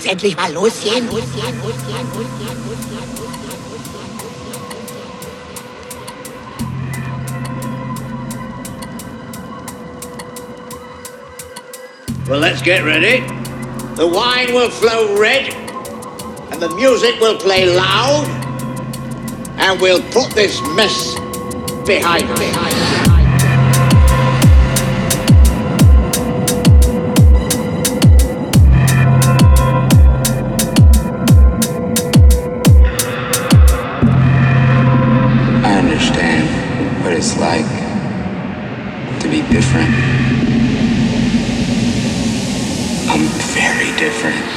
uns endlich mal. Well, let's get ready. The wine will flow red, and the music will play loud, and we'll put this mess behind us. different. I'm very different.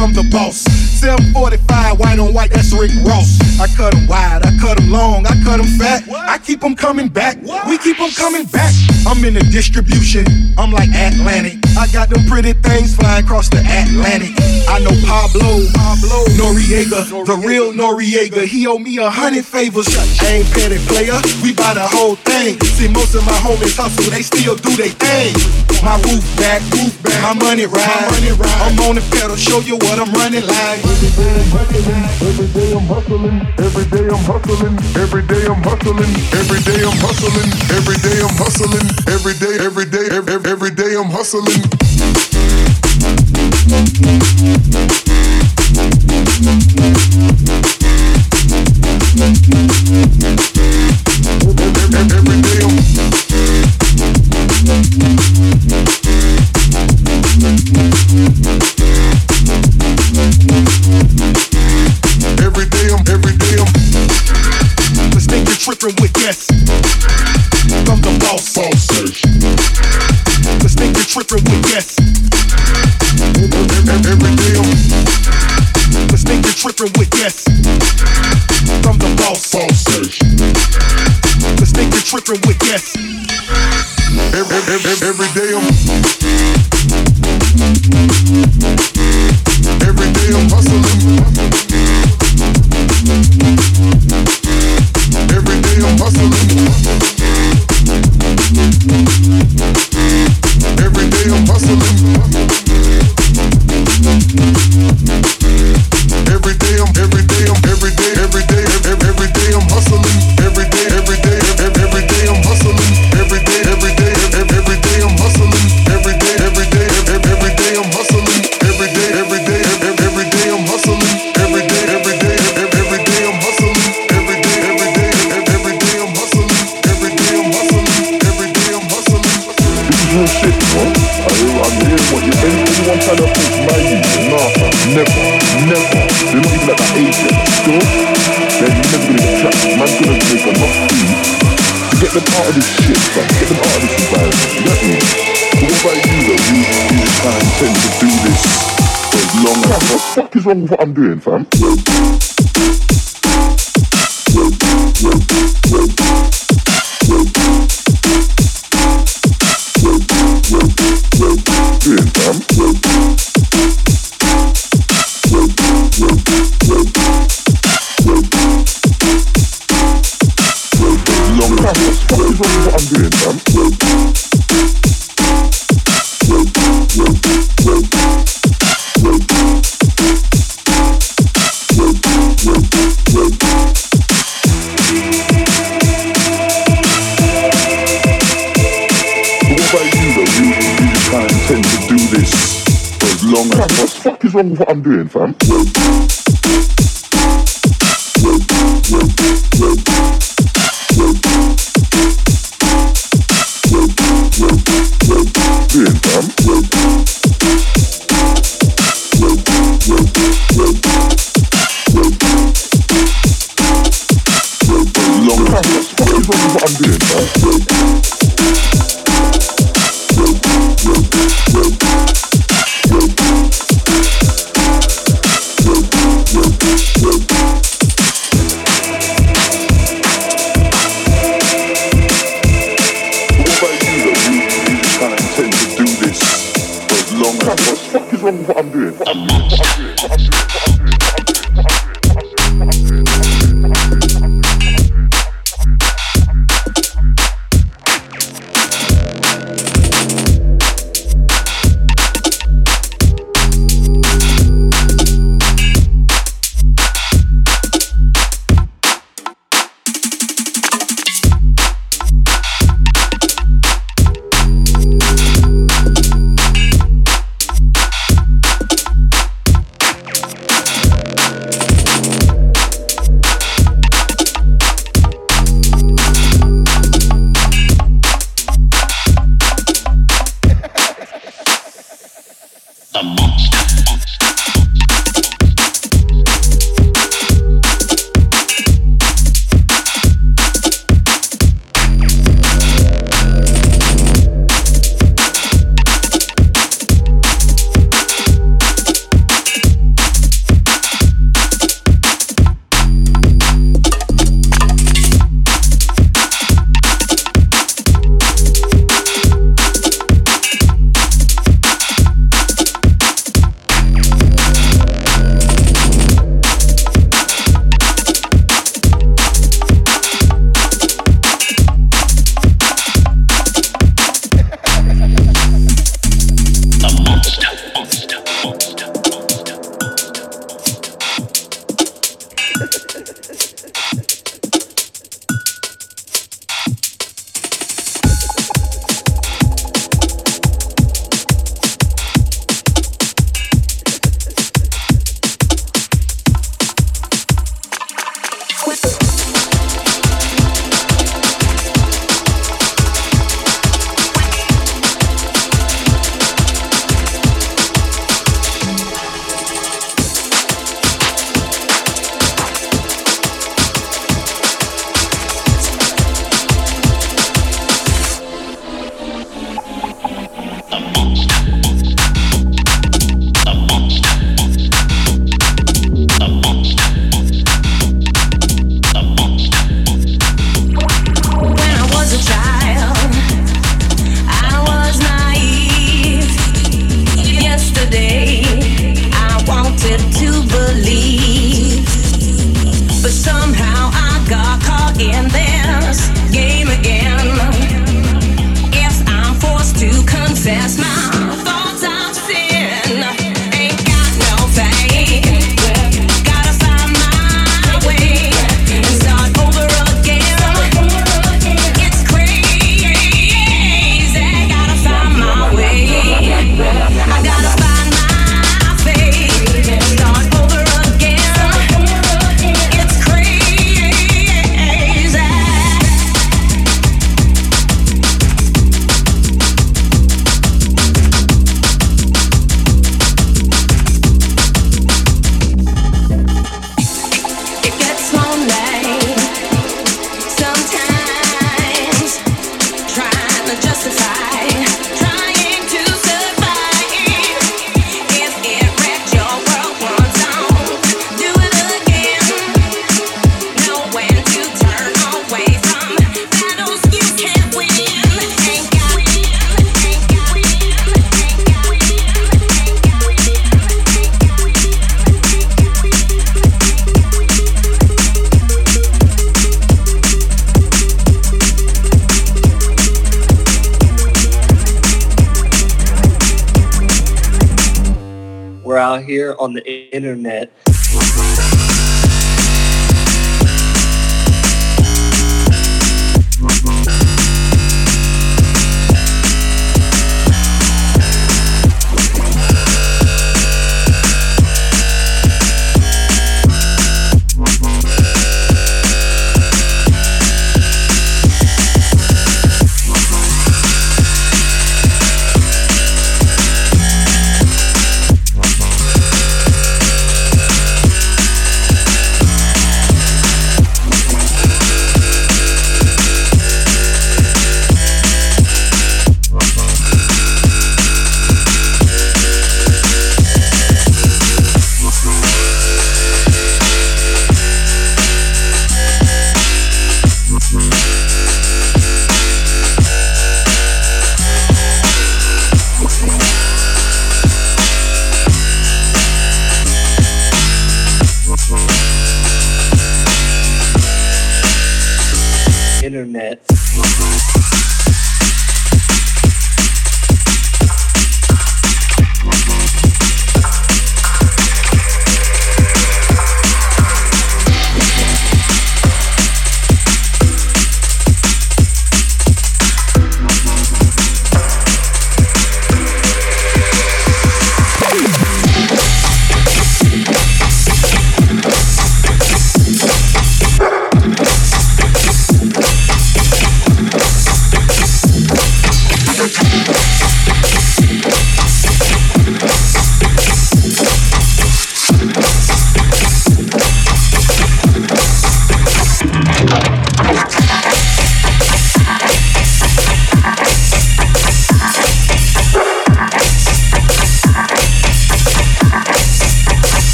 I'm the boss. 745, white on white Rick Ross. I cut them wide, I cut them long, I cut them fat. I keep them coming back, we keep them coming back. I'm in the distribution, I'm like Atlantic. I got them pretty things flying across the Atlantic. I know Pablo, Pablo Noriega, the real Noriega. He owe me a hundred favors. I ain't petty player, we buy the whole thing. See, most of my homies hustle, they still do they thing. My roof back, roof back, my money ride. My money ride. I'm on the pedal, show you what I'm running like. Every day I'm hustling, every day I'm hustling, every day I'm hustling, every day I'm hustling, every day I'm hustling, every day, every day, every, every day I'm hustling. Yes. Trying to my. Never. Never. They're not even at that age yet. They're never gonna get trapped. Man's gonna make enough food to get them out of this shit, fam. Get them out of this environment. You get me? But what about you, though? You, you kind of intend to do this for as long as... What the fuck is wrong with what I'm doing, fam? With what I'm doing, fam?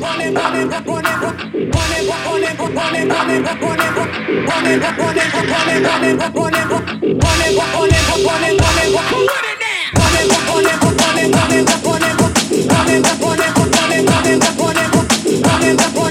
Turn it blue.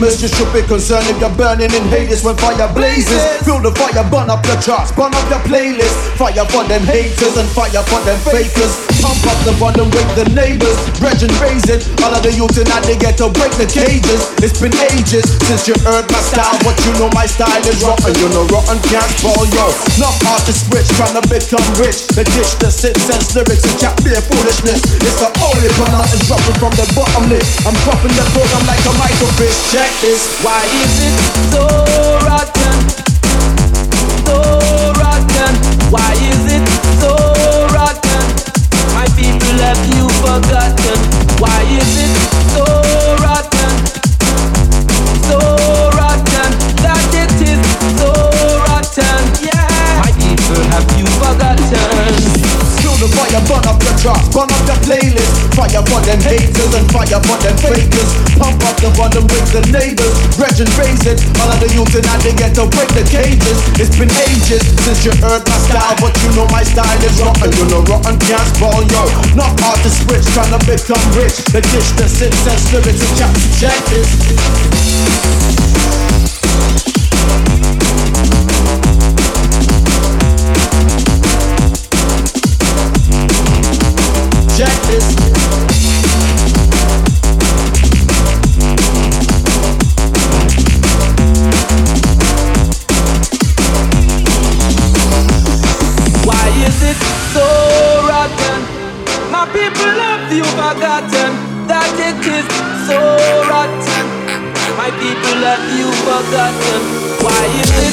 You should be concerned if you're burning in Hades when fire blazes. Feel the fire, burn up your charts, burn up your playlist. Fire for them haters and fire for them fakers. Pump up the volume, wake the neighbors. And raise it. All of the youth tonight they get to break the cages. It's been ages since you heard my style, but you know my style is rotten. You know rotten can't fall, yo. Not hard to switch, trying to become rich. The dish the sits and lyrics and chat beer foolishness. It's the only one and dropping from the bottomless. I'm dropping the program like a microfish. Check this. Why is it so rotten? Forgotten. Why is it the fire, burn up your charts, burn up your playlist. Fire for them haters and fire for them fakers. Pump up the volume with the neighbors. And raise it. All of the youth tonight they get to break the cages. It's been ages since you heard my style, but you know my style is rotten. You know rotten can't spoil yo. Not hard to switch, trying to become rich. The dish that sits and lyrics and chat. Check this. You. Why is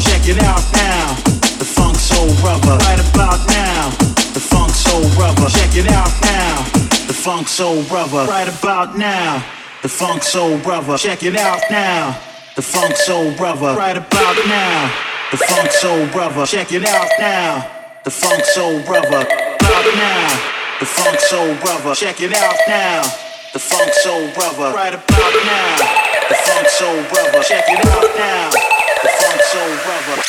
Check it out now. The funk soul rubber. Right about now. The funk soul rubber. Check it out now. The funk soul rubber. Right about now. The funk soul rubber. Check it out now. The funk soul rubber. Right about now. The funk soul rubber. Check it out now. The funk soul rubber. About now. The funk soul rubber. Check it out now. The funk soul brother. Right about now. The funk soul brother. Check it out now so rubber.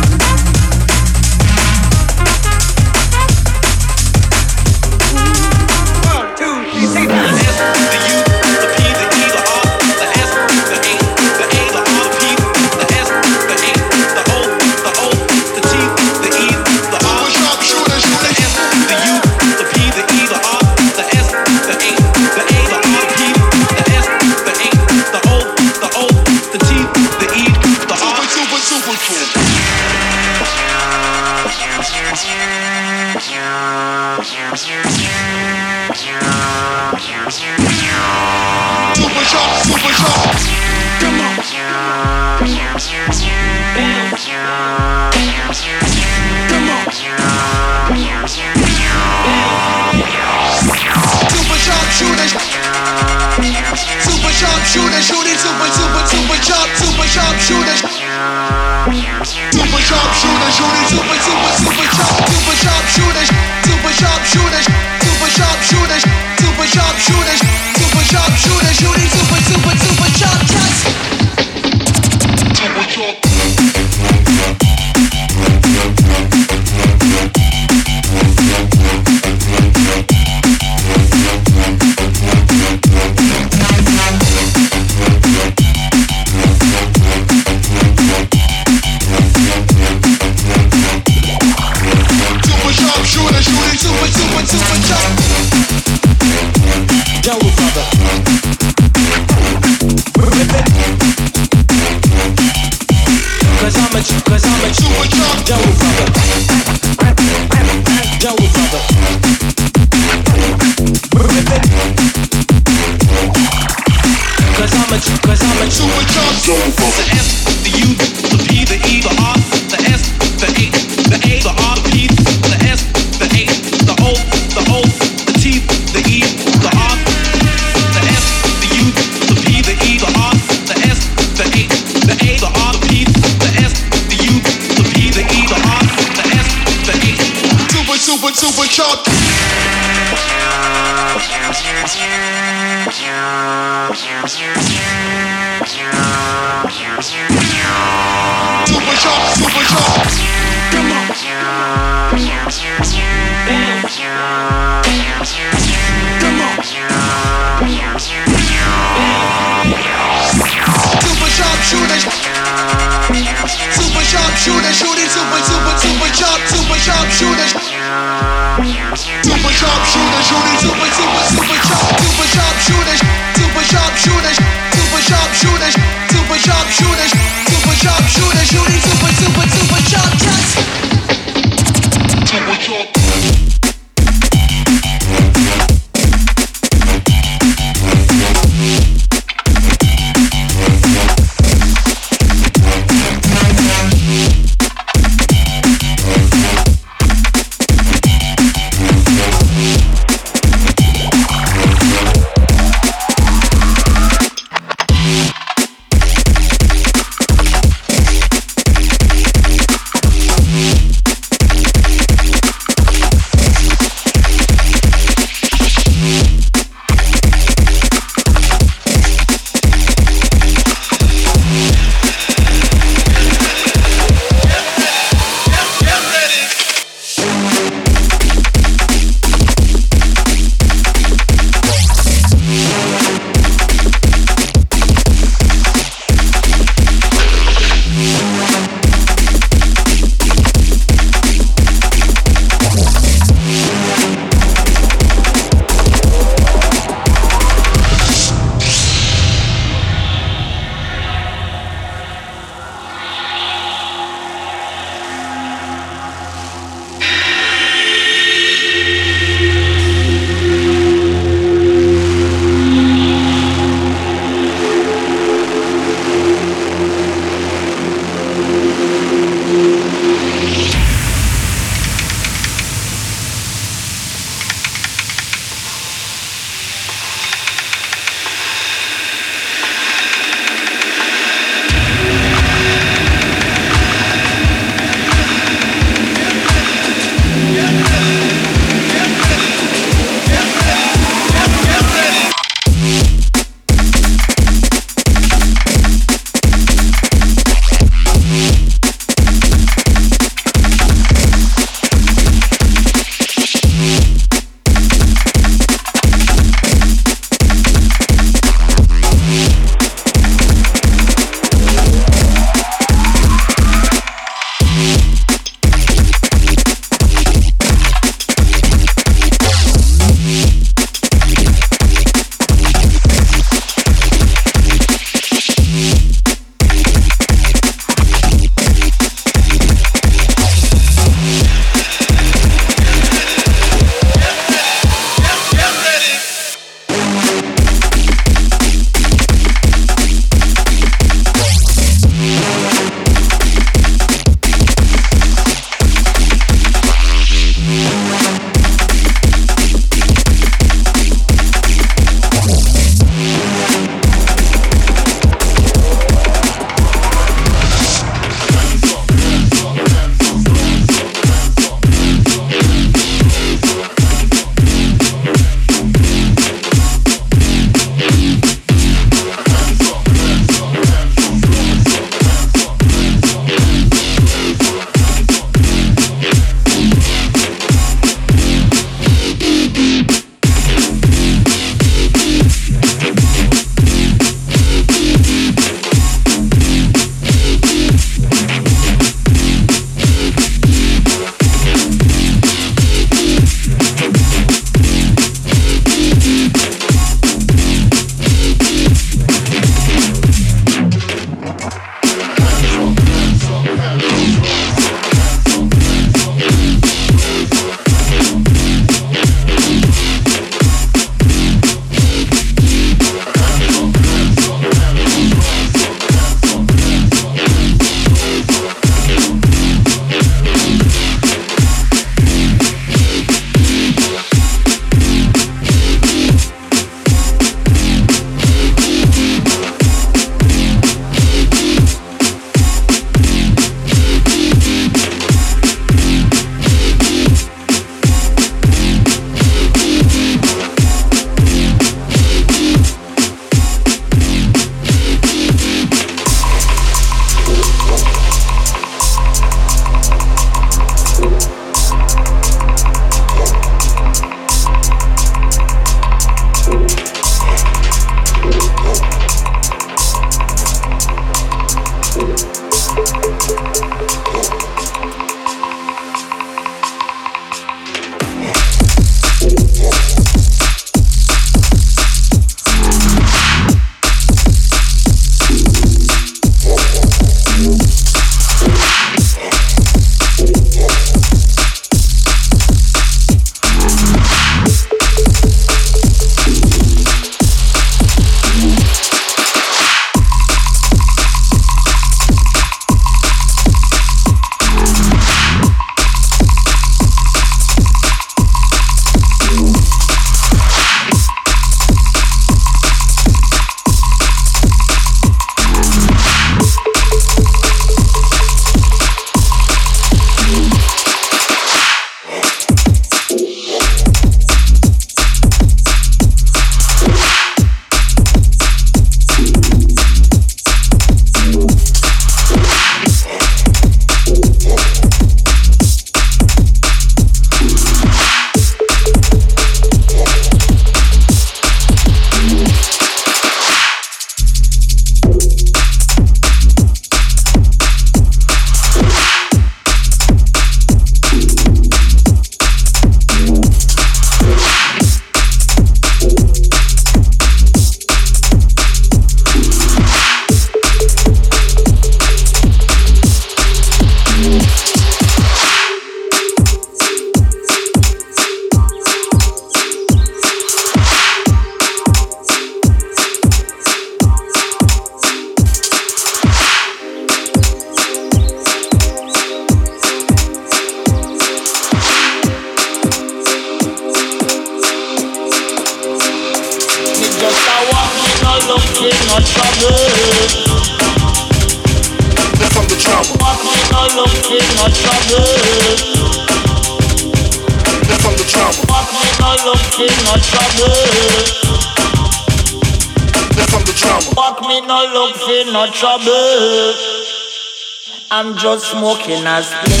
I'm just smoking a spliff.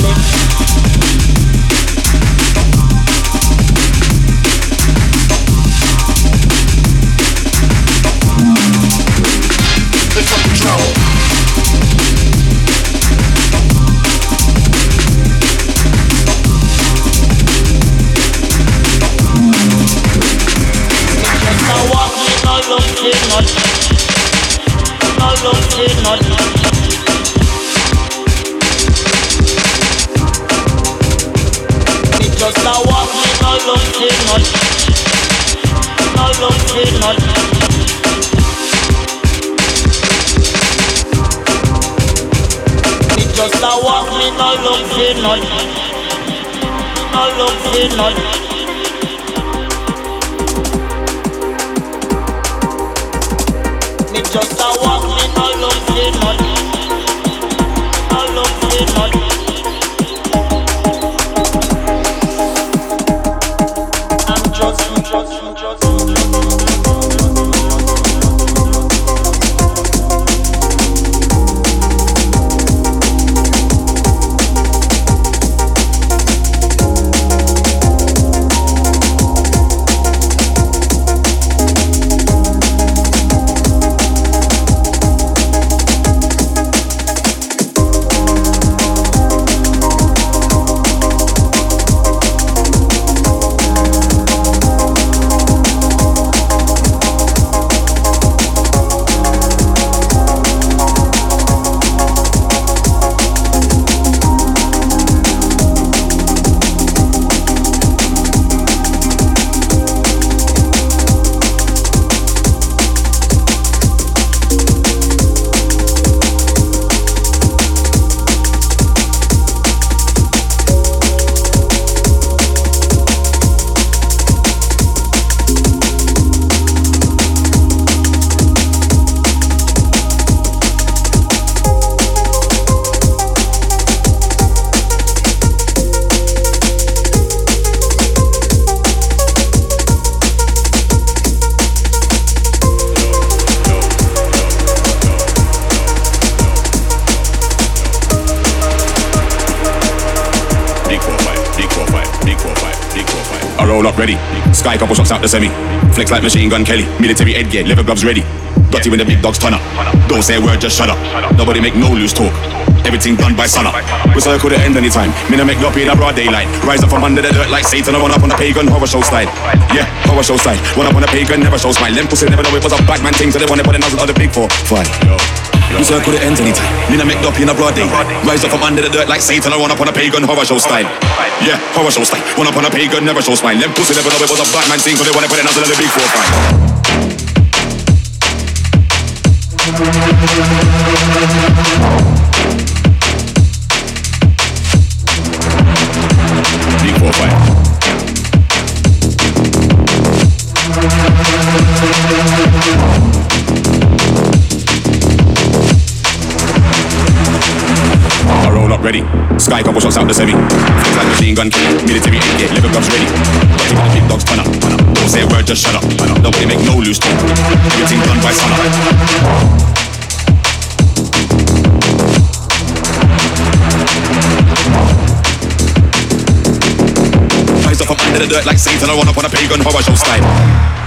feel like. I love feel like. Sky couple shots out the semi. Flex like machine gun Kelly. Military headgear, leather gloves ready. Got you when the big dogs turn up. Don't say a word, just shut up. Nobody make no loose talk. Everything done by sunup. We circle the end anytime. Me no make no in a broad daylight. Rise up from under the dirt like Satan. I run up on the pagan horror show style. Yeah, horror show style. Run up on the pagan, never show smile. Them pussy never know it was a bad man thing. So they wanna put the nozzle the big four. Fine. We circle the end anytime. Me no make no in a broad day. Rise up from under the dirt like Satan. I run up on a pagan horror show style. Yeah, horror show style. Run up on a pagan, never show smile. Them pussy never know it was a bad man thing. So they wanna put the nozzle of the big four. Fine. Big four five. I ready. Sky couple shots out the semi. Flex like machine gun Kelly. Military headgear, leather gloves ready. Got you the big dogs turn up. Don't say a word, just shut up. Nobody make no loose talk. Everything done by sunup. Rise up from under the dirt like Satan. I run up on a pagan horror show style.